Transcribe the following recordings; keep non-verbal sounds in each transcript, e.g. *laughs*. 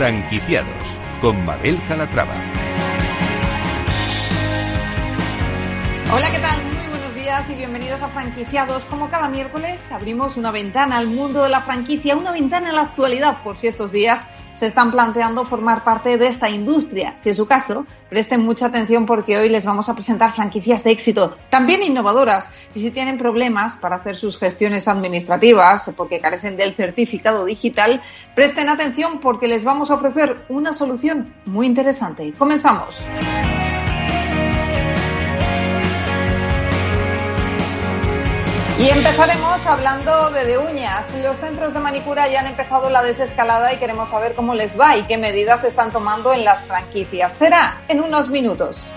Franquiciados con Mabel Calatrava. Hola, ¿qué tal? Muy buenos días y bienvenidos a Franquiciados. Como cada miércoles abrimos una ventana al mundo de la franquicia, una ventana en la actualidad por si estos días se están planteando formar parte de esta industria. Si es su caso, presten mucha atención porque hoy les vamos a presentar franquicias de éxito, también innovadoras. Y si tienen problemas para hacer sus gestiones administrativas porque carecen del certificado digital, presten atención porque les vamos a ofrecer una solución muy interesante. Comenzamos. Y empezaremos hablando de de uñas. Los centros de manicura ya han empezado la desescalada y queremos saber cómo les va y qué medidas se están tomando en las franquicias. Será en unos minutos.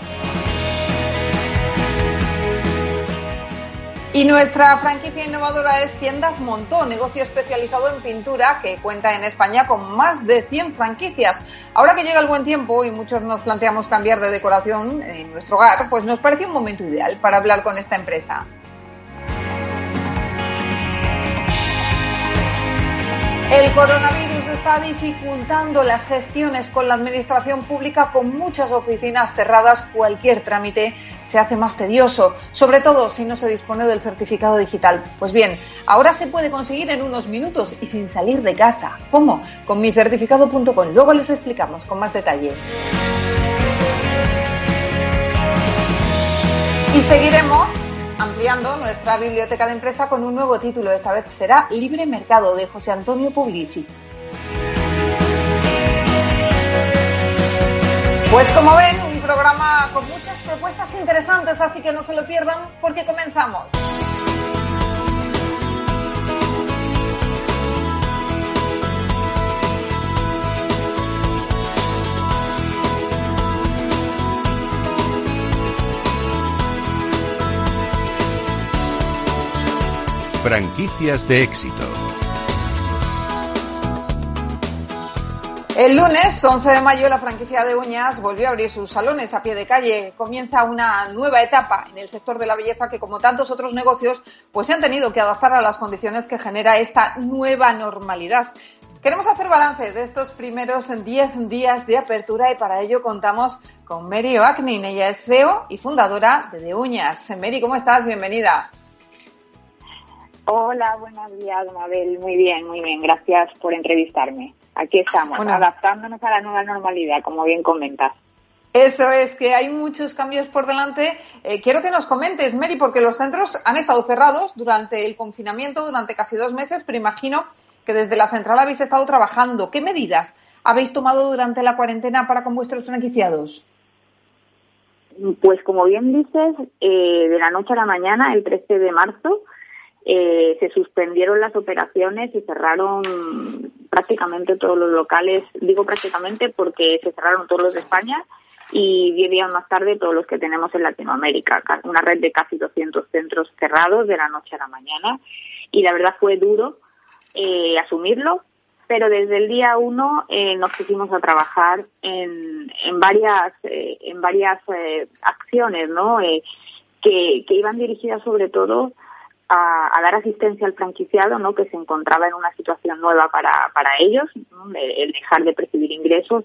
Y nuestra franquicia innovadora es Tiendas Montó, negocio especializado en pintura que cuenta en España con más de 100 franquicias. Ahora que llega el buen tiempo y muchos nos planteamos cambiar de decoración en nuestro hogar, pues nos parece un momento ideal para hablar con esta empresa. El coronavirus está dificultando las gestiones con la administración pública con muchas oficinas cerradas. Cualquier trámite se hace más tedioso, sobre todo si no se dispone del certificado digital. Pues bien, ahora se puede conseguir en unos minutos y sin salir de casa. ¿Cómo? Con micertificado.com. Luego les explicamos con más detalle. Y seguiremos ampliando nuestra biblioteca de empresa con un nuevo título. Esta vez será Libre Mercado de José Antonio Puglisi. Pues como ven, un programa con muchas propuestas interesantes, así que no se lo pierdan porque comenzamos. Franquicias de éxito. El lunes 11 de mayo la franquicia de uñas volvió a abrir sus salones a pie de calle. Comienza una nueva etapa en el sector de la belleza que como tantos otros negocios pues se han tenido que adaptar a las condiciones que genera esta nueva normalidad. Queremos hacer balance de estos primeros 10 días de apertura y para ello contamos con Mary Oaknin. Ella es CEO y fundadora de De Uñas. Mary, ¿cómo estás? Bienvenida. Hola, buenos días, Mabel. Muy bien, muy bien. Gracias por entrevistarme. Aquí estamos, adaptándonos a la nueva normalidad, como bien comentas. Eso es, que hay muchos cambios por delante. Eh, quiero que nos comentes, Mary, porque los centros han estado cerrados durante el confinamiento, durante casi dos meses, pero imagino que desde la central habéis estado trabajando. ¿Qué medidas habéis tomado durante la cuarentena para con vuestros franquiciados? Pues como bien dices, eh, de la noche a la mañana, el 13 de marzo, eh, se suspendieron las operaciones y cerraron prácticamente todos los locales. Digo prácticamente porque se cerraron todos los de España y diez días más tarde todos los que tenemos en Latinoamérica. Una red de casi 200 centros cerrados de la noche a la mañana. Y la verdad fue duro eh, asumirlo, pero desde el día uno eh, nos pusimos a trabajar en, en varias, eh, en varias eh, acciones, ¿no? que, que iban dirigidas sobre todo a, dar asistencia al franquiciado, ¿no? que se encontraba en una situación nueva para, para ellos, el dejar de percibir ingresos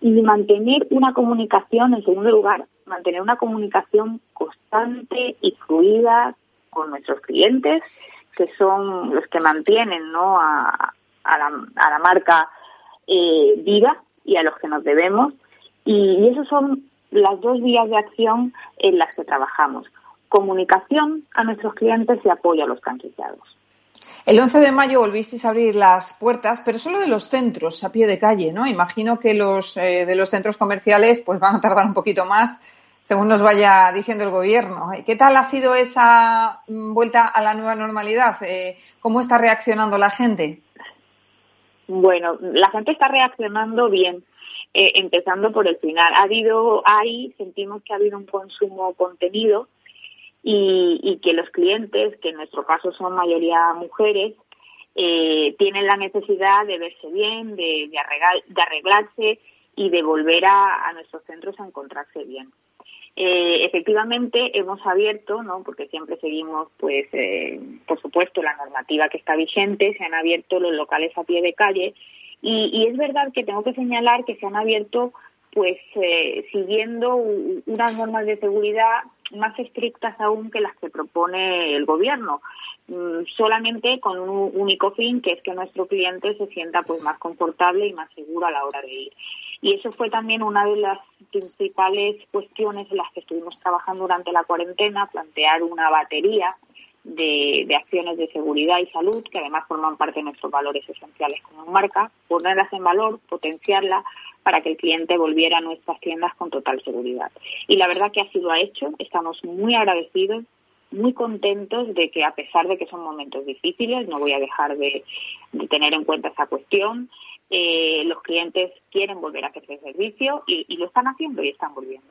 y mantener una comunicación, en segundo lugar, mantener una comunicación constante y fluida con nuestros clientes, que son los que mantienen ¿no? a, a, la, a la marca eh, viva y a los que nos debemos. Y, y esos son las dos vías de acción en las que trabajamos comunicación a nuestros clientes y apoyo a los franquiciados. El 11 de mayo volvisteis a abrir las puertas, pero solo de los centros a pie de calle, ¿no? Imagino que los eh, de los centros comerciales pues van a tardar un poquito más, según nos vaya diciendo el gobierno. ¿Qué tal ha sido esa mm, vuelta a la nueva normalidad? Eh, ¿Cómo está reaccionando la gente? Bueno, la gente está reaccionando bien. Eh, empezando por el final. Ha habido, ahí sentimos que ha habido un consumo contenido y, y que los clientes, que en nuestro caso son mayoría mujeres, eh, tienen la necesidad de verse bien, de, de, de arreglarse y de volver a, a, nuestros centros a encontrarse bien. Eh, efectivamente hemos abierto, ¿no? porque siempre seguimos, pues, eh, por supuesto, la normativa que está vigente, se han abierto los locales a pie de calle Y, es verdad que tengo que señalar que se han abierto pues eh, siguiendo unas normas de seguridad más estrictas aún que las que propone el gobierno. Mm, solamente con un único fin, que es que nuestro cliente se sienta pues más confortable y más seguro a la hora de ir. Y eso fue también una de las principales cuestiones en las que estuvimos trabajando durante la cuarentena, plantear una batería de, acciones de seguridad y salud, que además forman parte de nuestros valores esenciales como marca, ponerlas en valor, potenciarla para que el cliente volviera a nuestras tiendas con total seguridad. Y la verdad que así lo ha hecho, estamos muy agradecidos muy contentos de que a pesar de que son momentos difíciles, no voy a dejar de, tener en cuenta esa cuestión, eh, los clientes quieren volver a hacer ese servicio y, lo están haciendo y están volviendo.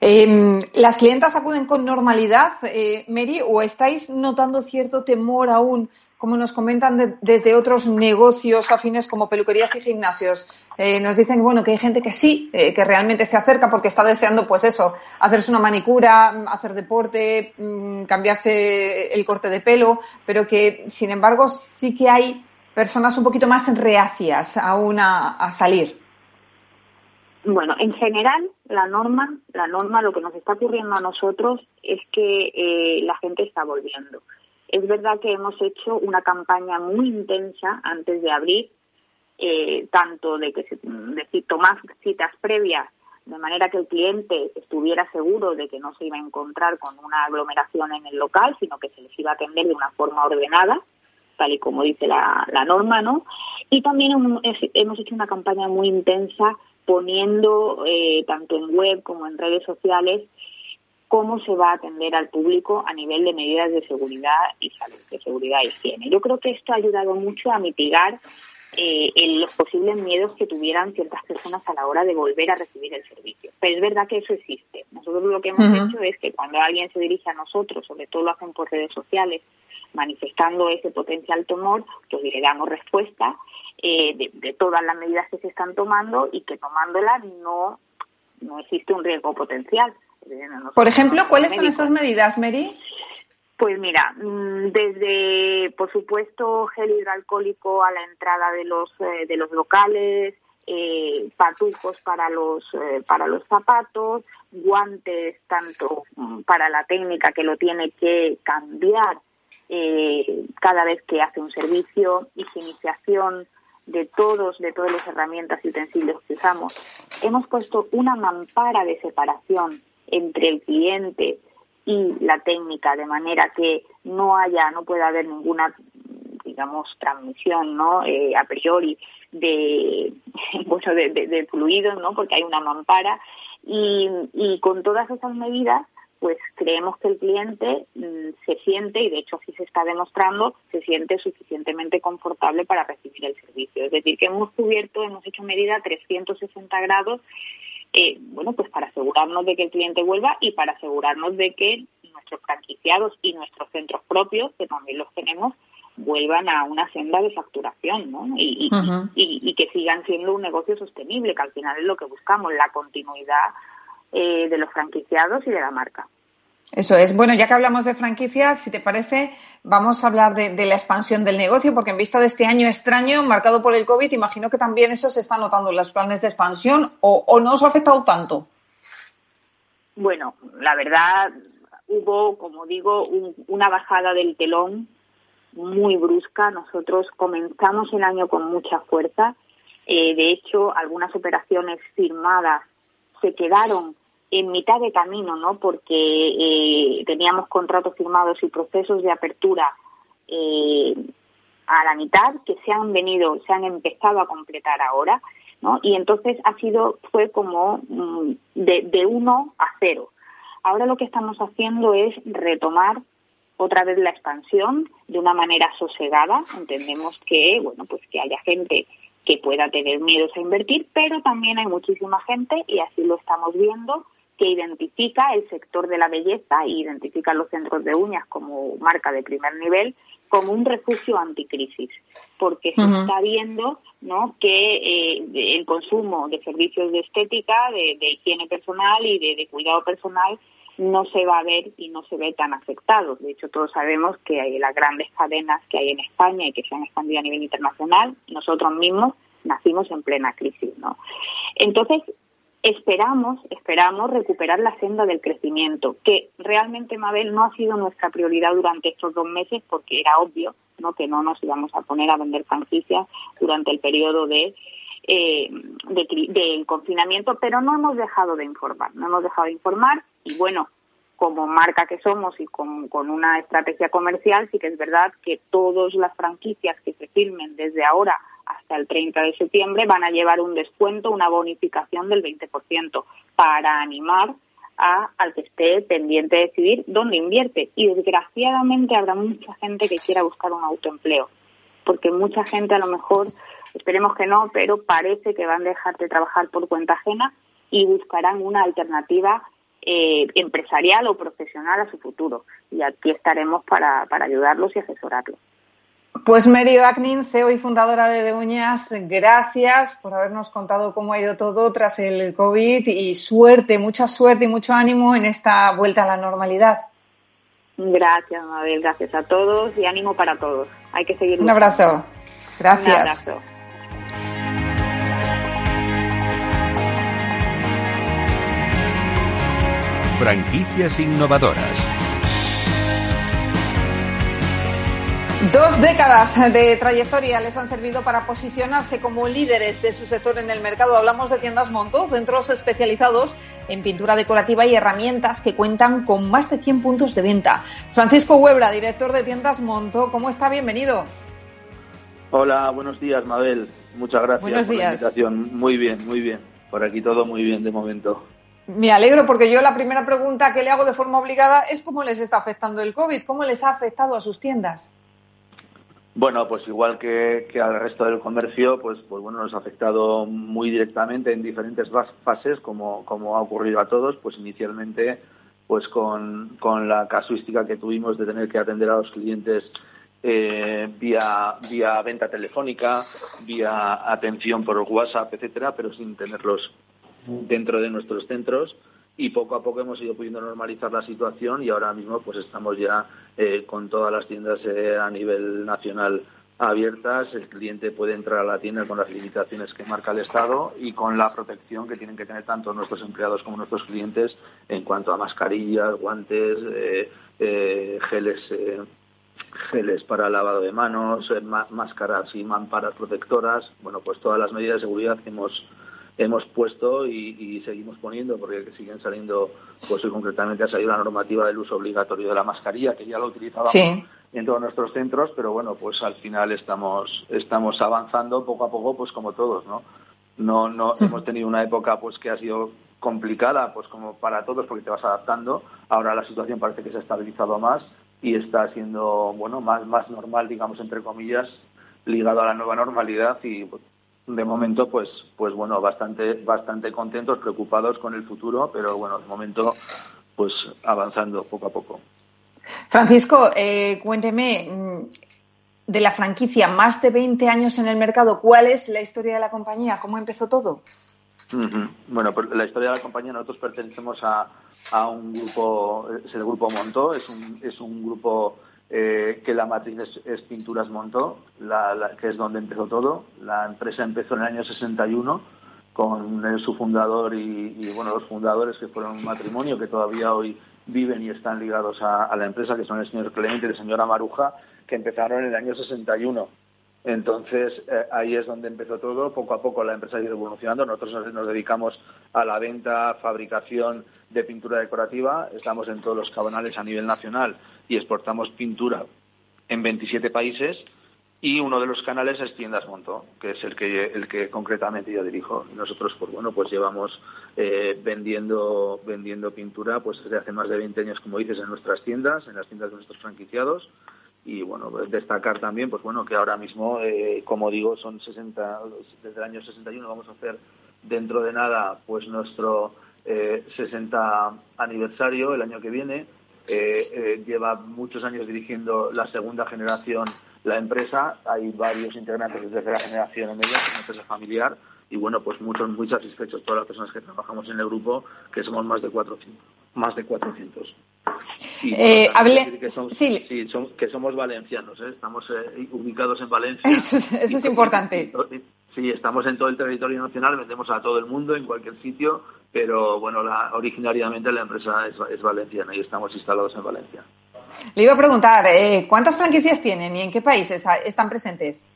Em, ¿Las clientas acuden con normalidad, eh, Mary, o estáis notando cierto temor aún como nos comentan desde otros negocios afines como peluquerías y gimnasios. Eh, nos dicen, bueno, que hay gente que sí, eh, que realmente se acerca porque está deseando, pues eso, hacerse una manicura, mm, hacer deporte, mm, cambiarse el corte de pelo, pero que, sin embargo, sí que hay personas un poquito más reacias aún a salir. Bueno, en general, la norma, la norma, lo que nos está ocurriendo a nosotros es que eh, la gente está volviendo. Es verdad que hemos hecho una campaña muy intensa antes de abrir, eh, tanto de que de tomar citas previas de manera que el cliente estuviera seguro de que no se iba a encontrar con una aglomeración en el local, sino que se les iba a atender de una forma ordenada, tal y como dice la, norma, ¿no? Y también hemos hecho una campaña muy intensa poniendo eh, tanto en web como en redes sociales cómo se va a atender al público a nivel de medidas de seguridad y salud, de seguridad y higiene. Yo creo que esto ha ayudado mucho a mitigar eh, los posibles miedos que tuvieran ciertas personas a la hora de volver a recibir el servicio. Pero es verdad que eso existe. Nosotros lo que hemos hecho es que cuando alguien se dirige a nosotros, sobre todo lo hacen por redes sociales, manifestando ese potencial tumor, pues le damos respuesta eh, de, de, todas las medidas que se están tomando y que tomándolas no, no existe un riesgo potencial. Por ejemplo, ¿cuáles son esas medidas, Mary? Pues mira, mm, desde, por supuesto, gel hidroalcohólico a la entrada de los, eh, de los locales, eh, patucos para los, eh, para los zapatos, guantes tanto mm, para la técnica que lo tiene que cambiar cada vez que hace un servicio, higienización de todos, de todas las herramientas y utensilios que usamos. Hemos puesto una mampara de separación entre el cliente y la técnica, de manera que no haya, no pueda haber ninguna, digamos, transmisión, ¿no? Eh, a priori de, *laughs* bueno, de, fluidos, ¿no? Porque hay una mampara y con todas esas medidas pues creemos que el cliente mm, se siente, y de hecho así se está demostrando, se siente suficientemente confortable para recibir el servicio. Es decir, que hemos cubierto, hemos hecho medida 360 grados eh, bueno, pues para asegurarnos de que el cliente vuelva y para asegurarnos de que nuestros franquiciados y nuestros centros propios, que también los tenemos, vuelvan a una senda de facturación, ¿no? Y, y, que sigan siendo un negocio sostenible, que al final es lo que buscamos, la continuidad eh, de los franquiciados y de la marca. Eso es. Bueno, ya que hablamos de franquicias, si te parece, vamos a hablar de, la expansión del negocio, porque en vista de este año extraño marcado por el COVID, imagino que también eso se está notando en los planes de expansión o, no os ha afectado tanto. Bueno, la verdad, hubo, como digo, una bajada del telón muy brusca. Nosotros comenzamos el año con mucha fuerza. Eh, de hecho, algunas operaciones firmadas se quedaron en mitad de camino, ¿no? Porque eh, teníamos contratos firmados y procesos de apertura eh, a la mitad que se han venido, se han empezado a completar ahora, ¿no? Y entonces ha sido, fue como mm, de, de uno a cero. Ahora lo que estamos haciendo es retomar otra vez la expansión de una manera sosegada. Entendemos que, bueno, pues que haya gente que pueda tener miedos a invertir, pero también hay muchísima gente, y así lo estamos viendo, que identifica el sector de la belleza e identifica los centros de uñas como marca de primer nivel como un refugio anticrisis, porque se está viendo ¿no? que eh, el consumo de servicios de estética, de, higiene personal y de, cuidado personal no se va a ver y no se ve tan afectado. De hecho, todos sabemos que hay las grandes cadenas que hay en España y que se han expandido a nivel internacional, nosotros mismos nacimos en plena crisis, ¿no? Entonces, esperamos, esperamos recuperar la senda del crecimiento, que realmente, Mabel, no ha sido nuestra prioridad durante estos dos meses porque era obvio, ¿no? Que no nos íbamos a poner a vender franquicias durante el periodo de eh, del confinamiento, pero no hemos dejado de informar, no hemos dejado de informar y bueno, como marca que somos y con, una estrategia comercial, sí que es verdad que todas las franquicias que se firmen desde ahora hasta el 30 de septiembre van a llevar un descuento, una bonificación del 20% para animar a, al que esté pendiente de decidir dónde invierte. Y desgraciadamente habrá mucha gente que quiera buscar un autoempleo, porque mucha gente a lo mejor Esperemos que no, pero parece que van a dejar de trabajar por cuenta ajena y buscarán una alternativa eh, empresarial o profesional a su futuro. Y aquí estaremos para, para ayudarlos y asesorarlos. Pues Mary Agnin, CEO y fundadora de De Uñas, gracias por habernos contado cómo ha ido todo tras el COVID y suerte, mucha suerte y mucho ánimo en esta vuelta a la normalidad. Gracias, Mabel, gracias a todos y ánimo para todos. Hay que seguir. Un abrazo. Gracias. Un abrazo. Franquicias innovadoras. Dos décadas de trayectoria les han servido para posicionarse como líderes de su sector en el mercado. Hablamos de tiendas Monto, centros especializados en pintura decorativa y herramientas que cuentan con más de 100 puntos de venta. Francisco Huebra, director de tiendas Monto, ¿cómo está? Bienvenido. Hola, buenos días, Mabel. Muchas gracias buenos por días. la invitación. Muy bien, muy bien. Por aquí todo muy bien de momento. Me alegro porque yo la primera pregunta que le hago de forma obligada es cómo les está afectando el COVID, cómo les ha afectado a sus tiendas. Bueno, pues igual que, al resto del comercio, pues, pues bueno, nos ha afectado muy directamente en diferentes fases, como, como ha ocurrido a todos, pues inicialmente pues con, con la casuística que tuvimos de tener que atender a los clientes eh, vía, vía venta telefónica, vía atención por WhatsApp, etcétera, pero sin tenerlos dentro de nuestros centros y poco a poco hemos ido pudiendo normalizar la situación y ahora mismo pues estamos ya eh, con todas las tiendas eh, a nivel nacional abiertas, el cliente puede entrar a la tienda con las limitaciones que marca el Estado y con la protección que tienen que tener tanto nuestros empleados como nuestros clientes en cuanto a mascarillas, guantes, eh, geles geles para lavado de manos, máscaras y mamparas protectoras, bueno, pues todas las medidas de seguridad que hemos hemos puesto y, seguimos poniendo porque siguen saliendo, pues hoy concretamente ha salido la normativa del uso obligatorio de la mascarilla, que ya lo utilizábamos en todos nuestros centros, pero bueno, pues al final estamos, estamos avanzando poco a poco, pues como todos, ¿no? No, no hemos tenido una época pues que ha sido complicada, pues como para todos, porque te vas adaptando. Ahora la situación parece que se ha estabilizado más y está siendo, bueno, más, más normal, digamos, entre comillas, ligado a la nueva normalidad y de momento, pues, pues bueno, bastante, bastante contentos, preocupados con el futuro, pero bueno, de momento, pues avanzando poco a poco. Francisco, eh, cuénteme, mm, de la franquicia, más de 20 años en el mercado, ¿cuál es la historia de la compañía? ¿Cómo empezó todo? Bueno, pues la historia de la compañía, nosotros pertenecemos a, a un grupo, es el grupo Montó, es un, es un grupo eh, que la matriz es, Pinturas Montó, la, que es donde empezó todo. La empresa empezó en el año 61 con su fundador y, bueno, los fundadores que fueron un matrimonio que todavía hoy viven y están ligados a, la empresa, que son el señor Clemente y la señora Maruja, que empezaron en el año 61. Entonces, eh, ahí es donde empezó todo. Poco a poco la empresa ha ido evolucionando. Nosotros nos, dedicamos a la venta, fabricación de pintura decorativa. Estamos en todos los cabonales a nivel nacional y exportamos pintura en 27 países. Y uno de los canales es Tiendas Monto, que es el que, el que concretamente yo dirijo. Nosotros, pues bueno, pues llevamos eh, vendiendo, vendiendo pintura pues desde hace más de 20 años, como dices, en nuestras tiendas, en las tiendas de nuestros franquiciados y bueno destacar también pues bueno que ahora mismo eh, como digo son 60 desde el año 61 vamos a hacer dentro de nada pues nuestro eh, 60 aniversario el año que viene eh, eh, lleva muchos años dirigiendo la segunda generación la empresa hay varios integrantes la tercera generación en ella es una empresa familiar y bueno pues muchos muy satisfechos todas las personas que trabajamos en el grupo que somos más de cuatro o cinco más de 400. Eh, que, sí. que somos valencianos, ¿eh? estamos eh, ubicados en *laughs* Valencia. Eso es, importante. Sí, estamos en todo el territorio nacional, vendemos a todo el mundo, en cualquier sitio, pero bueno, la, originariamente la empresa es, valenciana y estamos instalados en Valencia. Le iba a preguntar, eh, ¿cuántas franquicias tienen y en qué países están presentes?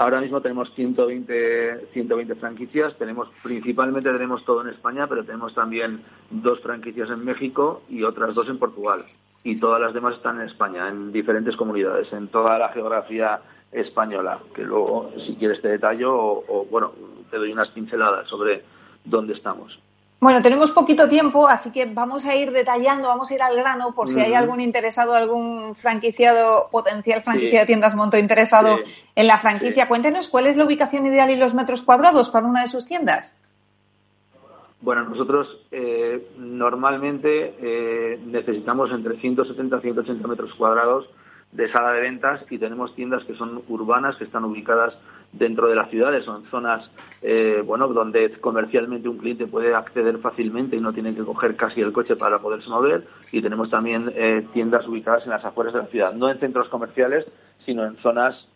Ahora mismo tenemos 120, 120 franquicias, tenemos principalmente tenemos todo en España, pero tenemos también dos franquicias en México y otras dos en Portugal. Y todas las demás están en España, en diferentes comunidades, en toda la geografía española, que luego, si quieres, te detallo o bueno, te doy unas pinceladas sobre dónde estamos. Bueno, tenemos poquito tiempo, así que vamos a ir detallando, vamos a ir al grano por si hay algún interesado, algún franquiciado, potencial franquicia de tiendas Monto interesado en la franquicia. Cuéntenos cuál es la ubicación ideal y los metros cuadrados para una de sus tiendas. Bueno, nosotros eh, normalmente eh, necesitamos entre 170 y 180 metros cuadrados de sala de ventas y tenemos tiendas que son urbanas, que están ubicadas dentro de las ciudades, son zonas eh, bueno, donde comercialmente un cliente puede acceder fácilmente y no tiene que coger casi el coche para poderse mover. Y tenemos también eh, tiendas ubicadas en las afueras de la ciudad, no en centros comerciales, sino en zonas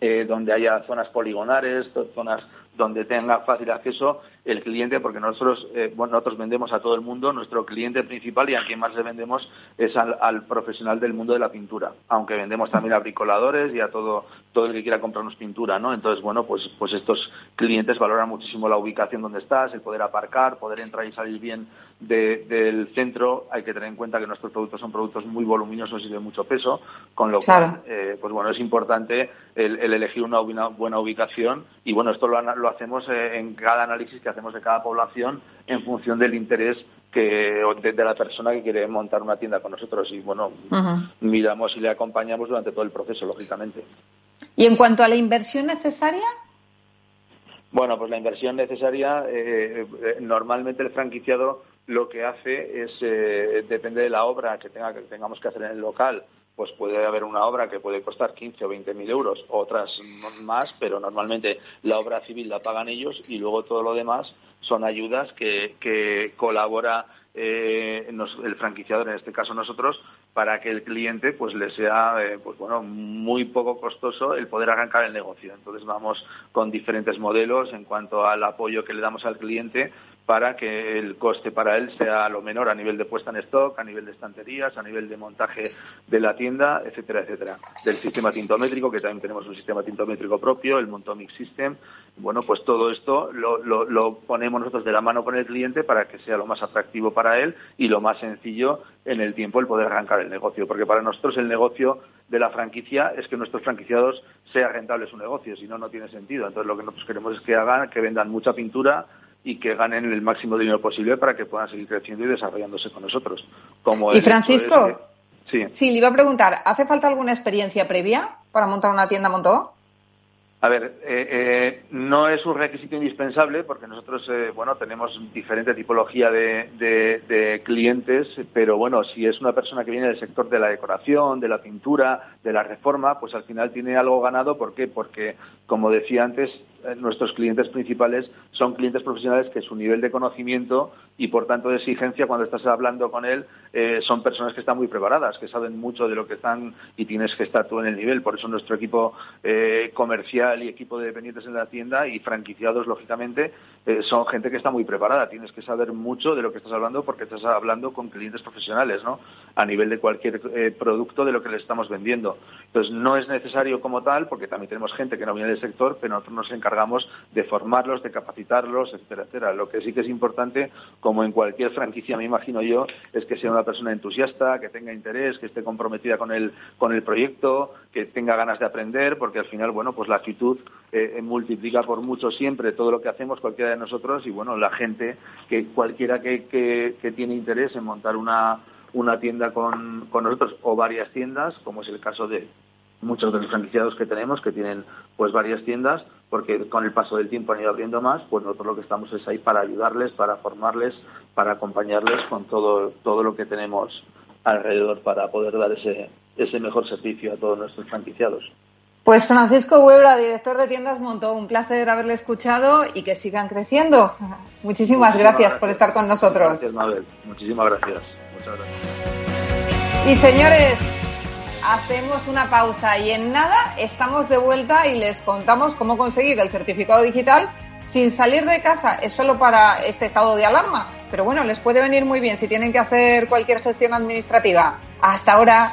eh, donde haya zonas poligonares, zonas donde tenga fácil acceso el cliente, porque nosotros, eh, bueno, nosotros vendemos a todo el mundo, nuestro cliente principal y a quien más le vendemos es al, profesional del mundo de la pintura, aunque vendemos también a bricoladores y a todo, todo el que quiera comprarnos pintura, ¿no? Entonces, bueno, pues, pues estos clientes valoran muchísimo la ubicación donde estás, el poder aparcar, poder entrar y salir bien del centro. Hay que tener en cuenta que nuestros productos son productos muy voluminosos y de mucho peso, con lo cual, eh, pues bueno, es importante el, elegir una, buena ubicación y bueno, esto lo, lo hacemos eh, en cada análisis que hacemos de cada población en función del interés que de, la persona que quiere montar una tienda con nosotros y bueno miramos y le acompañamos durante todo el proceso lógicamente. Y en cuanto a la inversión necesaria bueno pues la inversión necesaria eh, eh, normalmente el franquiciado lo que hace es eh, depende de la obra que tenga que tengamos que hacer en el local pues puede haber una obra que puede costar 15 o 20 mil euros, otras más, pero normalmente la obra civil la pagan ellos y luego todo lo demás son ayudas que, que colabora eh, el franquiciador, en este caso nosotros, para que el cliente pues le sea eh, pues bueno muy poco costoso el poder arrancar el negocio. Entonces vamos con diferentes modelos en cuanto al apoyo que le damos al cliente para que el coste para él sea lo menor a nivel de puesta en stock, a nivel de estanterías, a nivel de montaje de la tienda, etcétera, etcétera. Del sistema tintométrico, que también tenemos un sistema tintométrico propio, el Montomic System. Bueno, pues todo esto lo, lo, ponemos nosotros de la mano con el cliente para que sea lo más atractivo para él y lo más sencillo en el tiempo el poder arrancar el negocio. Porque para nosotros el negocio de la franquicia es que nuestros franquiciados sea rentable su negocio, si no, no tiene sentido. Entonces lo que nosotros queremos es que hagan, que vendan mucha pintura, y que ganen el máximo dinero posible para que puedan seguir creciendo y desarrollándose con nosotros. Como ¿Y Francisco? sí. sí, le iba a preguntar, ¿hace falta alguna experiencia previa para montar una tienda Montó? A ver, eh, eh, no es un requisito indispensable porque nosotros, eh, bueno, tenemos diferente tipología de, clientes, pero bueno, si es una persona que viene del sector de la decoración, de la pintura, de la reforma, pues al final tiene algo ganado. ¿Por qué? Porque, como decía antes, nuestros clientes principales son clientes profesionales que su nivel de conocimiento y por tanto de exigencia cuando estás hablando con él son personas que están muy preparadas, que saben mucho de lo que están y tienes que estar tú en el nivel. Por eso nuestro equipo comercial y equipo de dependientes en la tienda y franquiciados, lógicamente, eh, son gente que está muy preparada. Tienes que saber mucho de lo que estás hablando porque estás hablando con clientes profesionales, ¿no? A nivel de cualquier eh, producto de lo que le estamos vendiendo. Entonces, no es necesario como tal, porque también tenemos gente que no viene del sector, pero nosotros nos encargamos de formarlos, de capacitarlos, etcétera, etcétera. Lo que sí que es importante, como en cualquier franquicia, me imagino yo, es que sea una persona entusiasta, que tenga interés, que esté comprometida con el, con el proyecto, que tenga ganas de aprender, porque al final, bueno, pues la actitud eh, multiplica por mucho siempre todo lo que hacemos cualquiera de nosotros y bueno, la gente, que cualquiera que, que, tiene interés en montar una, una tienda con, con nosotros o varias tiendas, como es el caso de muchos de los franquiciados que tenemos que tienen pues varias tiendas porque con el paso del tiempo han ido abriendo más pues nosotros lo que estamos es ahí para ayudarles para formarles para acompañarles con todo todo lo que tenemos alrededor para poder dar ese ese mejor servicio a todos nuestros franquiciados Pues Francisco Huebra, director de Tiendas Montó, un placer haberle escuchado y que sigan creciendo. Muchísimas, gracias, por estar con nosotros. Gracias, Mabel. Muchísimas gracias. Muchas gracias. Y señores, hacemos una pausa y en nada estamos de vuelta y les contamos cómo conseguir el certificado digital sin salir de casa. Es solo para este estado de alarma, pero bueno, les puede venir muy bien si tienen que hacer cualquier gestión administrativa. Hasta ahora.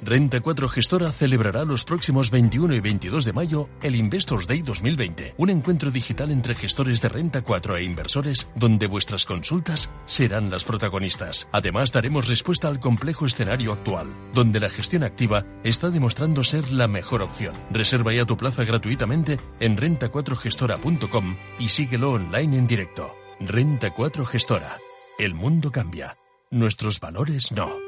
Renta 4 Gestora celebrará los próximos 21 y 22 de mayo el Investors Day 2020, un encuentro digital entre gestores de Renta 4 e inversores donde vuestras consultas serán las protagonistas. Además, daremos respuesta al complejo escenario actual, donde la gestión activa está demostrando ser la mejor opción. Reserva ya tu plaza gratuitamente en renta4gestora.com y síguelo online en directo. Renta 4 Gestora. El mundo cambia. Nuestros valores no.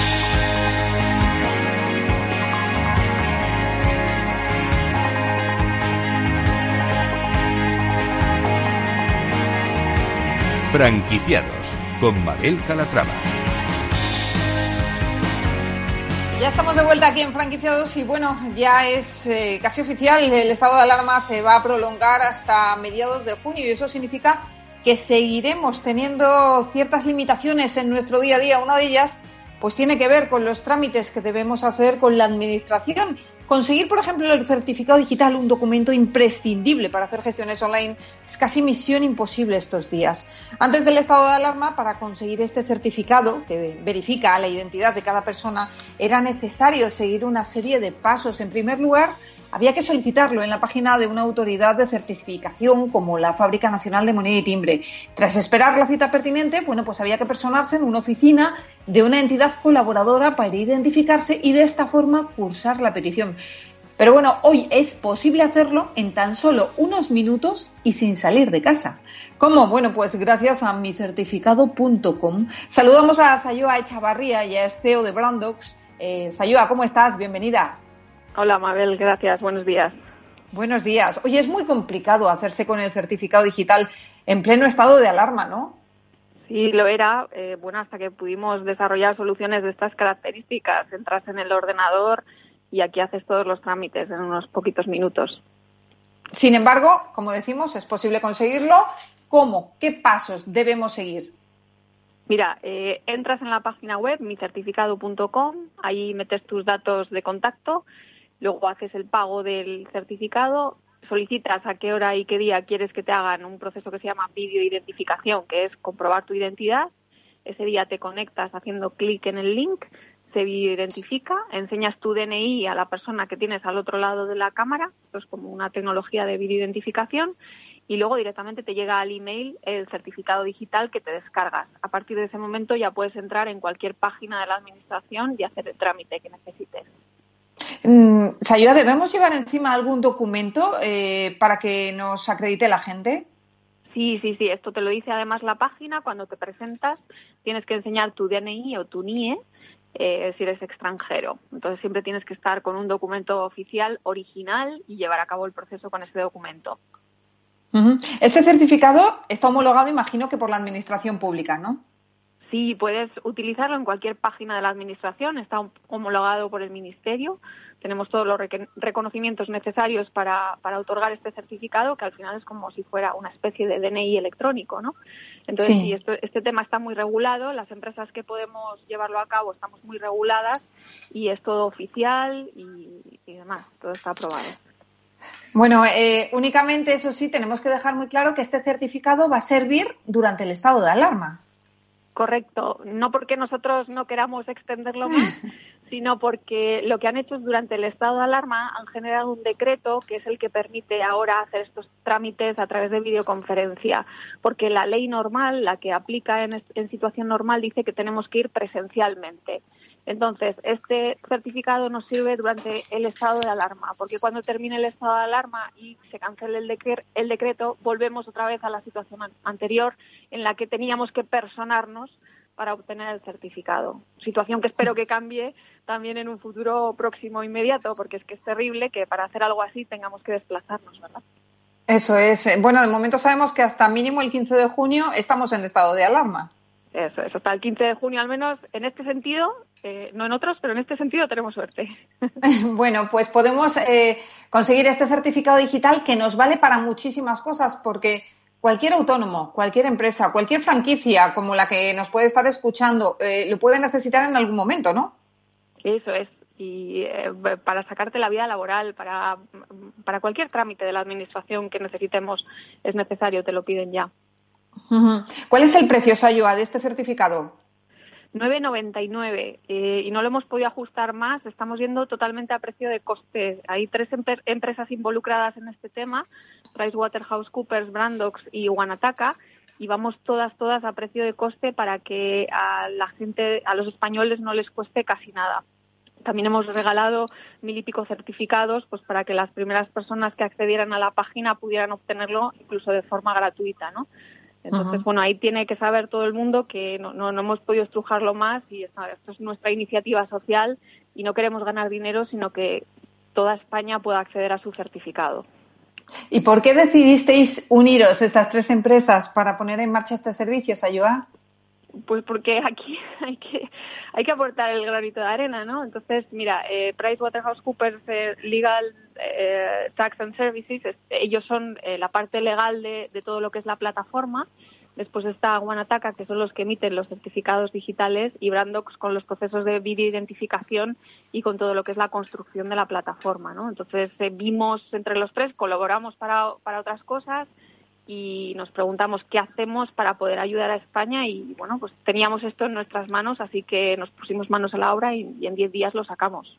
Franquiciados con Mabel Calatrava. Ya estamos de vuelta aquí en Franquiciados y bueno, ya es eh, casi oficial, el estado de alarma se va a prolongar hasta mediados de junio y eso significa que seguiremos teniendo ciertas limitaciones en nuestro día a día. Una de ellas pues tiene que ver con los trámites que debemos hacer con la administración Conseguir, por ejemplo, el certificado digital, un documento imprescindible para hacer gestiones online, es casi misión imposible estos días. Antes del estado de alarma, para conseguir este certificado, que verifica la identidad de cada persona, era necesario seguir una serie de pasos. En primer lugar, había que solicitarlo en la página de una autoridad de certificación como la Fábrica Nacional de Moneda y Timbre. Tras esperar la cita pertinente, bueno, pues había que personarse en una oficina de una entidad colaboradora para identificarse y de esta forma cursar la petición. Pero bueno, hoy es posible hacerlo en tan solo unos minutos y sin salir de casa. ¿Cómo? Bueno, pues gracias a micertificado.com. Saludamos a Sayoa Echavarría y a CEO de Brandox. Eh, Sayoa, ¿cómo estás? Bienvenida. Hola, Mabel, gracias. Buenos días. Buenos días. Oye, es muy complicado hacerse con el certificado digital en pleno estado de alarma, ¿no? Sí, lo era. Eh, bueno, hasta que pudimos desarrollar soluciones de estas características. Entras en el ordenador y aquí haces todos los trámites en unos poquitos minutos. Sin embargo, como decimos, es posible conseguirlo. ¿Cómo? ¿Qué pasos debemos seguir? Mira, eh, entras en la página web micertificado.com, ahí metes tus datos de contacto luego haces el pago del certificado, solicitas a qué hora y qué día quieres que te hagan un proceso que se llama videoidentificación, que es comprobar tu identidad. Ese día te conectas haciendo clic en el link, se videoidentifica, enseñas tu DNI a la persona que tienes al otro lado de la cámara, esto es como una tecnología de videoidentificación, y luego directamente te llega al email el certificado digital que te descargas. A partir de ese momento ya puedes entrar en cualquier página de la administración y hacer el trámite que necesites. Mm, Sayuda, ¿debemos llevar encima algún documento eh, para que nos acredite la gente? Sí, sí, sí. Esto te lo dice además la página. Cuando te presentas, tienes que enseñar tu DNI o tu NIE eh, si eres extranjero. Entonces siempre tienes que estar con un documento oficial original y llevar a cabo el proceso con ese documento. Este certificado está homologado, imagino que por la Administración Pública, ¿no? Sí, puedes utilizarlo en cualquier página de la Administración, está homologado por el Ministerio, tenemos todos los reconocimientos necesarios para, para, otorgar este certificado, que al final es como si fuera una especie de DNI electrónico, ¿no? Entonces, sí, este tema está muy regulado, las empresas que podemos llevarlo a cabo estamos muy reguladas y es todo oficial y, y demás, todo está aprobado. Bueno, eh, únicamente eso sí, tenemos que dejar muy claro que este certificado va a servir durante el estado de alarma. Correcto, no porque nosotros no queramos extenderlo más, *laughs* sino porque lo que han hecho es durante el estado de alarma han generado un decreto que es el que permite ahora hacer estos trámites a través de videoconferencia, porque la ley normal, la que aplica en, en situación normal, dice que tenemos que ir presencialmente. Entonces, este certificado nos sirve durante el estado de alarma, porque cuando termine el estado de alarma y se cancele el, el decreto, volvemos otra vez a la situación anterior en la que teníamos que personarnos para obtener el certificado. Situación que espero que cambie también en un futuro próximo inmediato, porque es que es terrible que para hacer algo así tengamos que desplazarnos, ¿verdad? Eso es. Bueno, de momento sabemos que hasta mínimo el 15 de junio estamos en estado de alarma. Eso, eso hasta el 15 de junio al menos en este sentido, eh, no en otros, pero en este sentido tenemos suerte. *laughs* *laughs* bueno, pues podemos eh, conseguir este certificado digital que nos vale para muchísimas cosas porque cualquier autónomo, cualquier empresa, cualquier franquicia como la que nos puede estar escuchando, eh, lo puede necesitar en algún momento, ¿no? Eso es. Y para sacarte la vida laboral, para, para cualquier trámite de la administración que necesitemos, es necesario, te lo piden ya. ¿Cuál es el precio, Sayua, de este certificado? 9,99 eh, y no lo hemos podido ajustar más. Estamos yendo totalmente a precio de coste. Hay tres empresas involucradas en este tema: PricewaterhouseCoopers, Brandox y Wanataka. Y vamos todas, todas a precio de coste para que a la gente, a los españoles no les cueste casi nada. También hemos regalado mil y pico certificados pues para que las primeras personas que accedieran a la página pudieran obtenerlo incluso de forma gratuita, ¿no? Entonces, bueno, ahí tiene que saber todo el mundo que no, no, hemos podido estrujarlo más y esto es nuestra iniciativa social y no queremos ganar dinero, sino que toda España pueda acceder a su certificado. ¿Y por qué decidisteis uniros estas tres empresas para poner en marcha este servicio, Sayua? Pues porque aquí *laughs* hay que hay que aportar el granito de arena, ¿no? Entonces, mira, eh, PricewaterhouseCoopers eh, Legal eh, Tax and Services, ellos son eh, la parte legal de, de, todo lo que es la plataforma. Después está Wanataka, que son los que emiten los certificados digitales, y Brandox con los procesos de video identificación y con todo lo que es la construcción de la plataforma, ¿no? Entonces, vimos entre los tres, colaboramos para, para otras cosas y nos preguntamos qué hacemos para poder ayudar a España y bueno, pues teníamos esto en nuestras manos, así que nos pusimos manos a la obra y, en 10 días lo sacamos.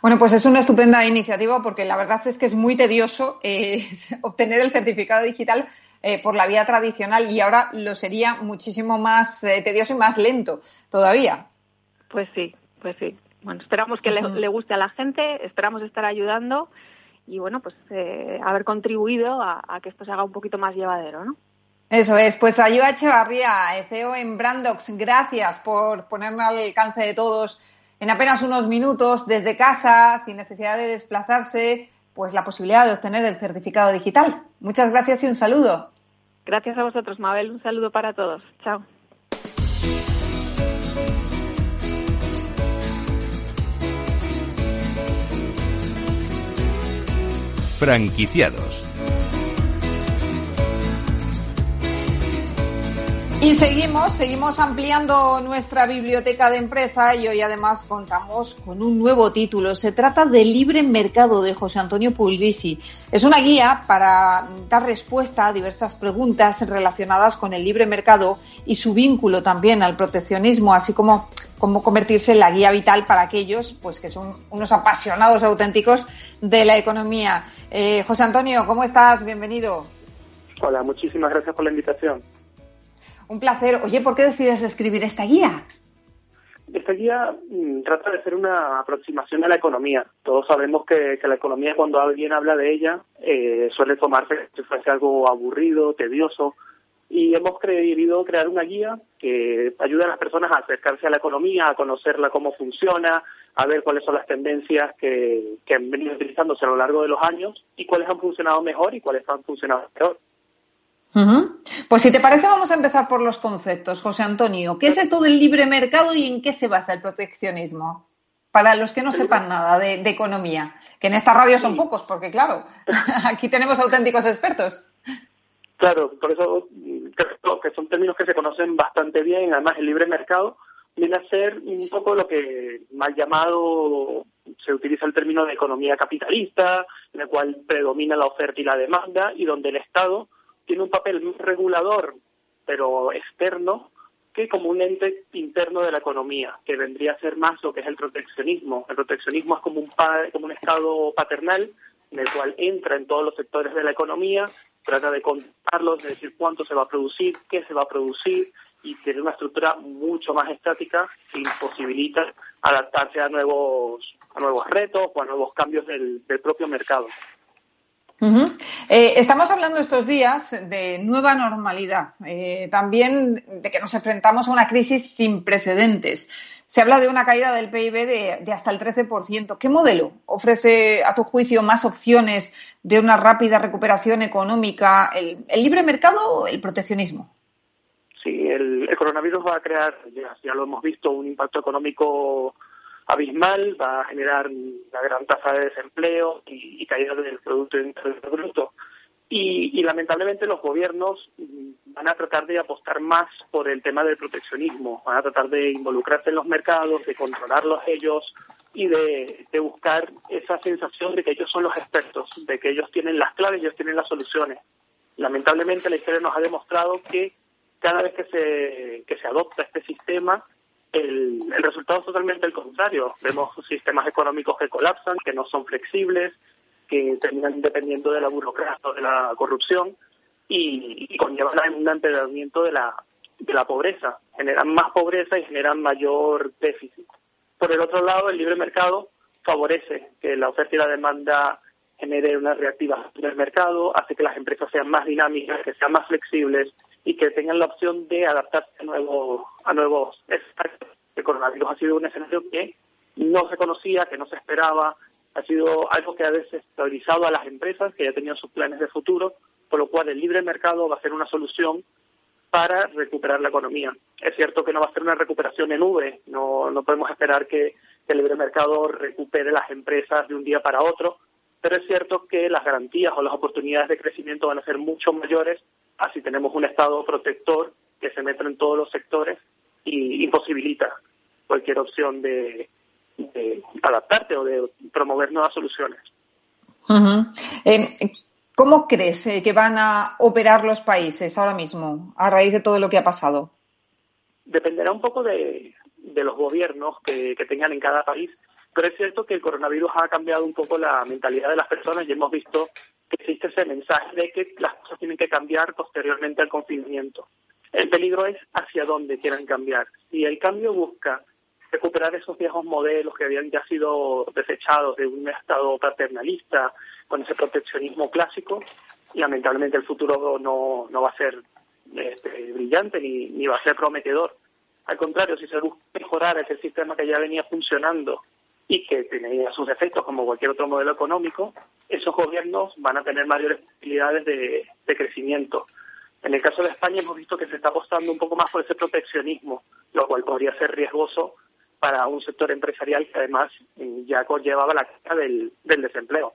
Bueno, pues es una estupenda iniciativa porque la verdad es que es muy tedioso eh, *laughs* obtener el certificado digital eh, por la vía tradicional y ahora lo sería muchísimo más eh, tedioso y más lento todavía. Pues sí, pues sí. Bueno, esperamos que le, le guste a la gente, esperamos estar ayudando y bueno, pues eh, haber contribuido a, que esto se haga un poquito más llevadero, ¿no? Eso es, pues Ayuda Echevarría, CEO en Brandox, gracias por ponerme al alcance de todos en apenas unos minutos desde casa, sin necesidad de desplazarse, pues la posibilidad de obtener el certificado digital. Muchas gracias y un saludo. Gracias a vosotros, Mabel. Un saludo para todos. Chao. Franquiciados. Y seguimos, seguimos ampliando nuestra biblioteca de empresa y hoy además contamos con un nuevo título. Se trata de Libre Mercado de José Antonio Puglisi. Es una guía para dar respuesta a diversas preguntas relacionadas con el libre mercado y su vínculo también al proteccionismo, así como cómo convertirse en la guía vital para aquellos pues que son unos apasionados auténticos de la economía. Eh, José Antonio, ¿cómo estás? Bienvenido. Hola, muchísimas gracias por la invitación. Un placer. Oye, ¿por qué decides escribir esta guía? Esta guía mm, trata de ser una aproximación a la economía. Todos sabemos que, la economía, cuando alguien habla de ella, eh, suele tomarse si fuese algo aburrido, tedioso. Y hemos querido crear una guía que ayude a las personas a acercarse a la economía, a conocerla cómo funciona, a ver cuáles son las tendencias que, que han venido utilizándose a lo largo de los años y cuáles han funcionado mejor y cuáles han funcionado peor. Pues si te parece, vamos a empezar por los conceptos, José Antonio. ¿Qué es esto del libre mercado y en qué se basa el proteccionismo? Para los que no sepan nada de, economía, que en esta radio son pocos, porque claro, *laughs* aquí tenemos auténticos expertos. Claro, por eso creo que son términos que se conocen bastante bien. Además, el libre mercado viene a ser un poco lo que mal llamado se utiliza el término de economía capitalista, en el cual predomina la oferta y la demanda y donde el Estado tiene un papel regulador, pero externo, que como un ente interno de la economía, que vendría a ser más lo que es el proteccionismo. El proteccionismo es como un, como un Estado paternal en el cual entra en todos los sectores de la economía, trata de contarlos, de decir cuánto se va a producir, qué se va a producir, y tiene una estructura mucho más estática que imposibilita adaptarse a nuevos, a nuevos retos o a nuevos cambios del, propio mercado. Eh, estamos hablando estos días de nueva normalidad, eh, también de que nos enfrentamos a una crisis sin precedentes. Se habla de una caída del PIB de, hasta el 13%. ¿Qué modelo ofrece, a tu juicio, más opciones de una rápida recuperación económica? ¿El, el libre mercado o el proteccionismo? Sí, el, coronavirus va a crear, ya, lo hemos visto, un impacto económico abismal, va a generar una gran tasa de desempleo y, caída del Producto Interno Bruto. Y, y, lamentablemente los gobiernos van a tratar de apostar más por el tema del proteccionismo, van a tratar de involucrarse en los mercados, de controlarlos ellos y de, de buscar esa sensación de que ellos son los expertos, de que ellos tienen las claves, ellos tienen las soluciones. Lamentablemente la historia nos ha demostrado que cada vez que se, que se adopta este sistema, el, resultado es totalmente el contrario. Vemos sistemas económicos que colapsan, que no son flexibles, que terminan dependiendo de la burocracia de la corrupción y, y conllevan un empeoramiento de la, de la pobreza. Generan más pobreza y generan mayor déficit. Por el otro lado, el libre mercado favorece que la oferta y la demanda genere una reactivación del mercado, hace que las empresas sean más dinámicas, que sean más flexibles y que tengan la opción de adaptarse a nuevos, a nuevos El coronavirus ha sido un escenario que no se conocía, que no se esperaba, ha sido algo que ha desestabilizado a las empresas que ya tenían sus planes de futuro, por lo cual el libre mercado va a ser una solución para recuperar la economía. Es cierto que no va a ser una recuperación en nube, no, no podemos esperar que el libre mercado recupere las empresas de un día para otro, pero es cierto que las garantías o las oportunidades de crecimiento van a ser mucho mayores así tenemos un Estado protector que se mete en todos los sectores y imposibilita cualquier opción de, adaptarte o de promover nuevas soluciones. Eh, ¿Cómo crees eh, que van a operar los países ahora mismo a raíz de todo lo que ha pasado? Dependerá un poco de, los gobiernos que, que tengan en cada país, pero es cierto que el coronavirus ha cambiado un poco la mentalidad de las personas y hemos visto existe ese mensaje de que las cosas tienen que cambiar posteriormente al confinamiento. El peligro es hacia dónde quieran cambiar. Si el cambio busca recuperar esos viejos modelos que habían ya sido desechados de un estado paternalista con ese proteccionismo clásico, lamentablemente el futuro no, no va a ser este, brillante ni, ni va a ser prometedor. Al contrario, si se busca mejorar ese sistema que ya venía funcionando y que tenía sus efectos como cualquier otro modelo económico, esos gobiernos van a tener mayores posibilidades de, crecimiento. En el caso de España hemos visto que se está apostando un poco más por ese proteccionismo, lo cual podría ser riesgoso para un sector empresarial que además mm, ya conllevaba la carga del, desempleo.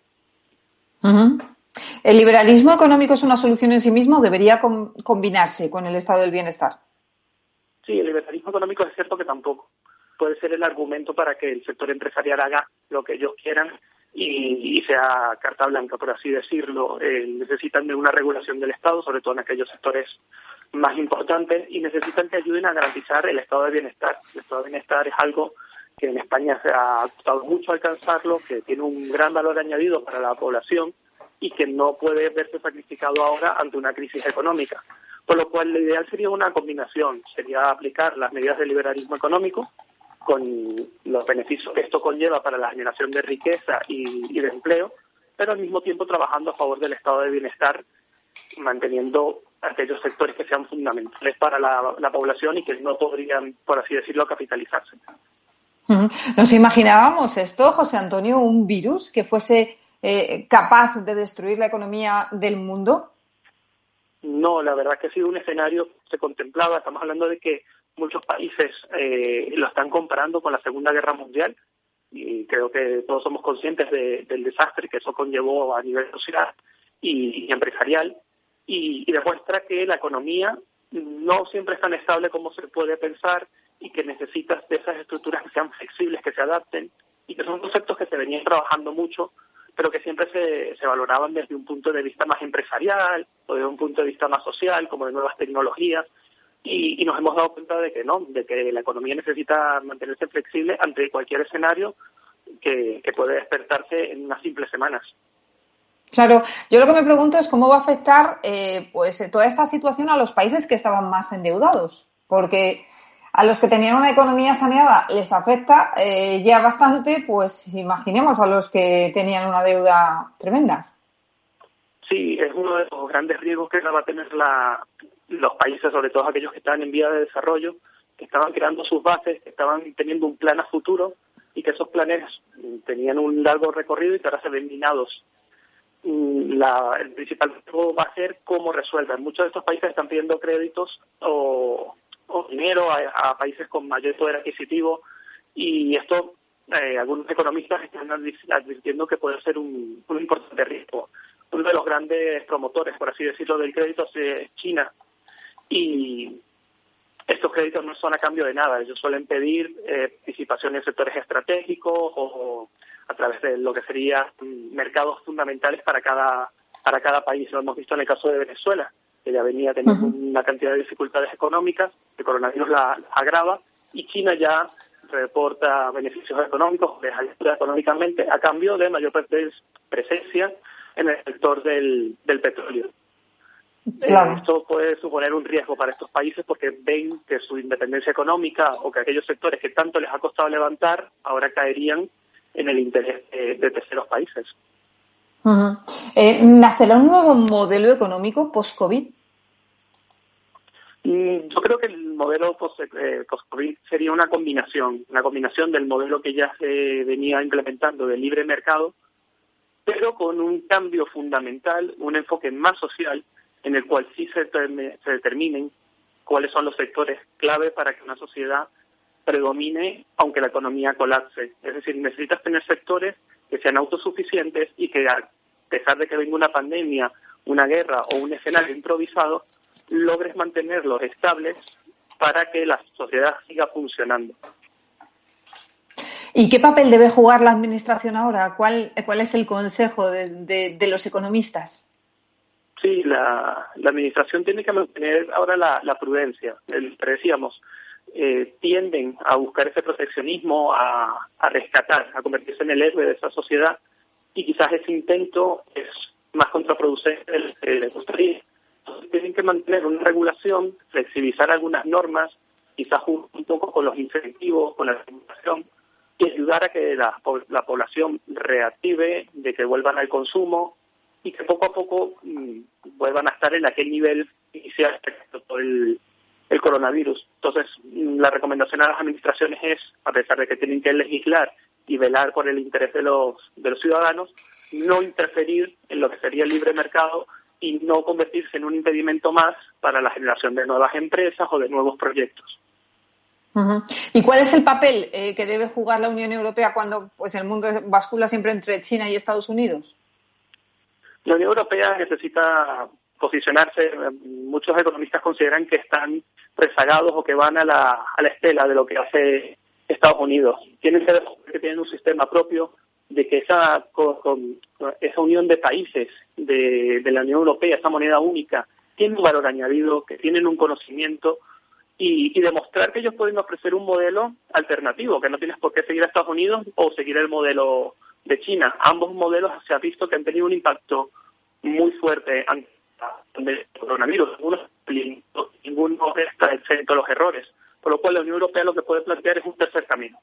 ¿El liberalismo económico es una solución en sí mismo o debería combinarse con el estado del bienestar? Sí, el liberalismo económico es cierto que tampoco puede ser el argumento para que el sector empresarial haga lo que ellos quieran y, sea carta blanca, por así decirlo. Eh, necesitan de una regulación del Estado, sobre todo en aquellos sectores más importantes, y necesitan que ayuden a garantizar el estado de bienestar. El estado de bienestar es algo que en España se ha costado mucho alcanzarlo, que tiene un gran valor añadido para la población y que no puede verse sacrificado ahora ante una crisis económica. Por lo cual, lo ideal sería una combinación, sería aplicar las medidas de liberalismo económico, con los beneficios que esto conlleva para la generación de riqueza y, de empleo, pero al mismo tiempo trabajando a favor del estado de bienestar, manteniendo aquellos sectores que sean fundamentales para la, población y que no podrían, por así decirlo, capitalizarse. ¿Nos imaginábamos esto, José Antonio, un virus que fuese eh, capaz de destruir la economía del mundo? No, la verdad que ha sido un escenario que se contemplaba. Estamos hablando de que muchos países eh, lo están comparando con la Segunda Guerra Mundial y creo que todos somos conscientes del desastre que eso conllevó a nivel social y, empresarial y, demuestra que la economía no siempre es tan estable como se puede pensar y que necesitas de esas estructuras que sean flexibles, que se adapten y que son conceptos que se venían trabajando mucho, pero que siempre se, se valoraban desde un punto de vista más empresarial o desde un punto de vista más social, como de nuevas tecnologías. Y, y, nos hemos dado cuenta de que no, de que la economía necesita mantenerse flexible ante cualquier escenario que, que puede despertarse en unas simples semanas. Claro, yo lo que me pregunto es cómo va a afectar eh, pues toda esta situación a los países que estaban más endeudados, porque a los que tenían una economía saneada les afecta eh, ya bastante, pues imaginemos a los que tenían una deuda tremenda. Sí, es uno de los grandes riesgos que va a tener la, los países, sobre todo aquellos que están en vía de desarrollo, que estaban creando sus bases, que estaban teniendo un plan a futuro y que esos planes tenían un largo recorrido y que ahora se ven minados Mm, la, el principal riesgo va a ser cómo resuelven. Muchos de estos países están pidiendo créditos o, dinero a, países con mayor poder adquisitivo y esto eh, algunos economistas están advirtiendo que puede ser un, un importante riesgo. Uno de los grandes promotores, por así decirlo, del crédito es China y estos créditos no son a cambio de nada. Ellos suelen pedir eh, participación en sectores estratégicos o a través de lo que serían mercados fundamentales para cada, para cada país. Lo hemos visto en el caso de Venezuela, que ya venía teniendo una cantidad de dificultades económicas, el coronavirus la, agrava, y China ya reporta beneficios económicos, les ayuda económicamente a cambio de mayor presencia en el sector del, del petróleo. Eh, esto puede suponer un riesgo para estos países porque ven que su independencia económica o que aquellos sectores que tanto les ha costado levantar ahora caerían en el interés de, terceros países. Eh, ¿Nacerá un nuevo modelo económico post-COVID? Mm, yo creo que el modelo eh, post-COVID sería una combinación, una combinación del modelo que ya se venía implementando del libre mercado, pero con un cambio fundamental, un enfoque más social, en el cual sí se, determinen cuáles son los sectores clave para que una sociedad predomine aunque la economía colapse. Es decir, necesitas tener sectores que sean autosuficientes y que a pesar de que venga una pandemia, una guerra o un escenario improvisado, logres mantenerlos estables para que la sociedad siga funcionando. ¿Y qué papel debe jugar la Administración ahora? ¿Cuál, cuál es el consejo de, los economistas? Sí, la, Administración tiene que mantener ahora la, prudencia. El, decíamos, eh, tienden a buscar ese proteccionismo, a, rescatar, a convertirse en el héroe de esa sociedad y quizás ese intento es más contraproducente del que les gustaría. Entonces tienen que mantener una regulación, flexibilizar algunas normas, quizás un, poco con los incentivos, con la regulación y ayudar a que la, la población reactive, de que vuelvan al consumo y que poco a poco mm, vuelvan a estar en aquel nivel inicial por el, el coronavirus. Entonces, la recomendación a las administraciones es, a pesar de que tienen que legislar y velar por el interés de los, de los ciudadanos, no interferir en lo que sería el libre mercado y no convertirse en un impedimento más para la generación de nuevas empresas o de nuevos proyectos. ¿Y cuál es el papel eh, que debe jugar la Unión Europea cuando pues, el mundo bascula siempre entre China y Estados Unidos? La Unión Europea necesita posicionarse, muchos economistas consideran que están rezagados o que van a la, a la estela de lo que hace Estados Unidos. Tienen que que tienen un sistema propio de que esa, esa unión de países de, de la Unión Europea, esa moneda única, tiene un valor añadido, que tienen un conocimiento y, y, demostrar que ellos pueden ofrecer un modelo alternativo, que no tienes por qué seguir a Estados Unidos o seguir el modelo de China. Ambos modelos se ha visto que han tenido un impacto muy fuerte ante del coronavirus. Ninguno, está exento de los errores. Por lo cual la Unión Europea lo que puede plantear es un tercer camino.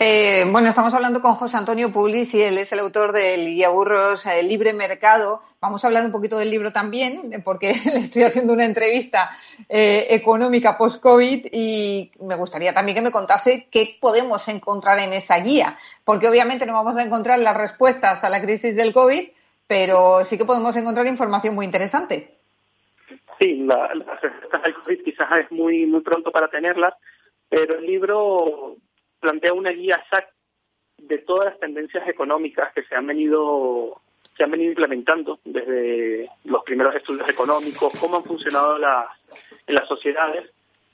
Eh, bueno, estamos hablando con José Antonio Publis y él es el autor del Guía Burros eh, Libre Mercado. Vamos a hablar un poquito del libro también, porque *laughs* le estoy haciendo una entrevista eh, económica post-COVID y me gustaría también que me contase qué podemos encontrar en esa guía, porque obviamente no vamos a encontrar las respuestas a la crisis del COVID, pero sí que podemos encontrar información muy interesante. Sí, las respuestas al COVID quizás es muy, muy pronto para tenerlas, pero el libro plantea una guía exacta de todas las tendencias económicas que se han venido se han venido implementando desde los primeros estudios económicos, cómo han funcionado las, en las sociedades,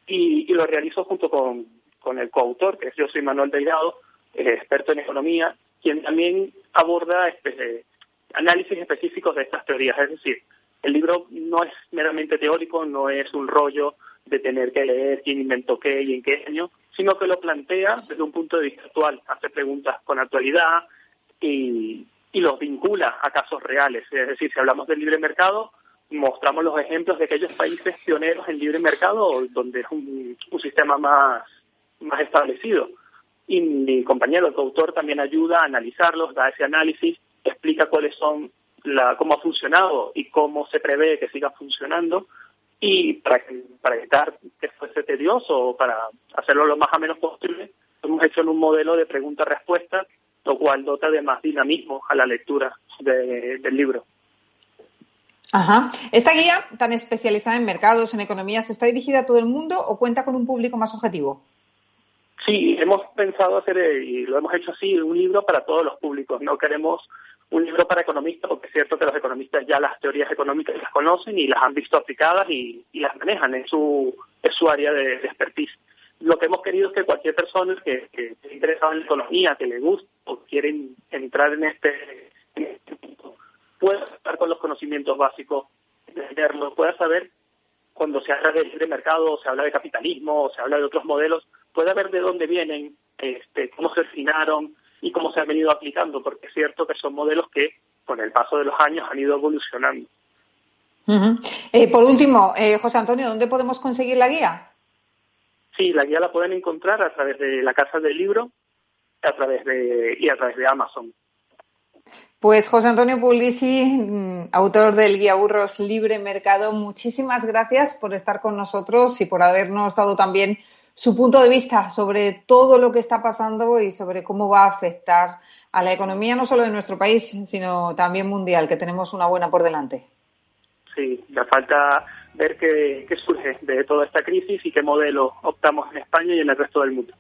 y, lo realizo junto con, con el coautor, que es yo soy Manuel Delgado, experto en economía, quien también aborda este, análisis específicos de estas teorías. Es decir, el libro no es meramente teórico, no es un rollo de tener que leer quién inventó qué y en qué año, sino que lo plantea desde un punto de vista actual, hace preguntas con actualidad y, y los vincula a casos reales. Es decir, si hablamos del libre mercado, mostramos los ejemplos de aquellos países pioneros en libre mercado donde es un, sistema más, más establecido. Y mi compañero, el coautor, también ayuda a analizarlos, da ese análisis, explica cuáles son, la, cómo ha funcionado y cómo se prevé que siga funcionando y para, para evitar que fuese tedioso o para hacerlo lo más o menos posible, hemos hecho en un modelo de pregunta-respuesta, lo cual dota de más dinamismo a la lectura del libro. Ajá. ¿Esta guía tan especializada en mercados, en economías, está dirigida a todo el mundo o cuenta con un público más objetivo? Sí, hemos pensado hacer, eh, y lo hemos hecho así, un libro para todos los públicos. No queremos un libro para economistas, porque es cierto que los economistas ya las teorías económicas las conocen y las han visto aplicadas y, las manejan en su, en su área de, expertise. Lo que hemos querido es que cualquier persona que, esté interesada en la economía, que le guste o quiere entrar en este, en este punto, pueda estar con los conocimientos básicos, entenderlo, pueda saber cuando se habla de libre mercado, se habla de capitalismo, o se habla de otros modelos, pueda ver de dónde vienen, este, cómo se originaron y cómo se han venido aplicando, porque es cierto que son modelos que con el paso de los años han ido evolucionando. Eh, por último, eh, José Antonio, ¿dónde podemos conseguir la guía? Sí, la guía la pueden encontrar a través de la Casa del Libro a través de, y a través de Amazon. Pues José Antonio Pulisi, mm, autor del Guía Burros Libre Mercado, muchísimas gracias por estar con nosotros y por habernos dado también su punto de vista sobre todo lo que está pasando y sobre cómo va a afectar a la economía no solo de nuestro país, sino también mundial, que tenemos una buena por delante. Sí, ya falta ver qué, qué surge de toda esta crisis y qué modelo optamos en España y en el resto del mundo.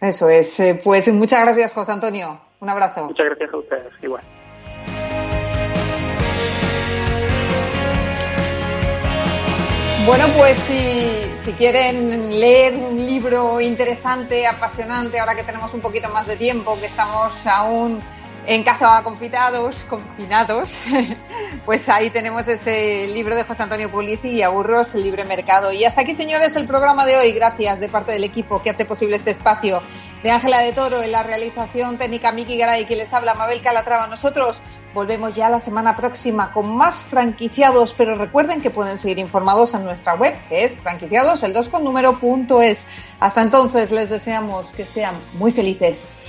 Eso es. Eh, pues muchas gracias, José Antonio. Un abrazo. Muchas gracias a ustedes. Igual. Bueno, pues si, si, quieren leer un libro interesante, apasionante, ahora que tenemos un poquito más de tiempo, que estamos aún en casa confitados, confinados, *laughs* pues ahí tenemos ese libro de José Antonio Pulisi y Aburros, libre mercado. Y hasta aquí, señores, el programa de hoy. Gracias de parte del equipo que hace posible este espacio. De Ángela de Toro en la realización técnica Miki Garay, que les habla Mabel Calatrava. Nosotros volvemos ya la semana próxima con más franquiciados, pero recuerden que pueden seguir informados en nuestra web, que es franquiciados, el 2 con número punto es. Hasta entonces les deseamos que sean muy felices.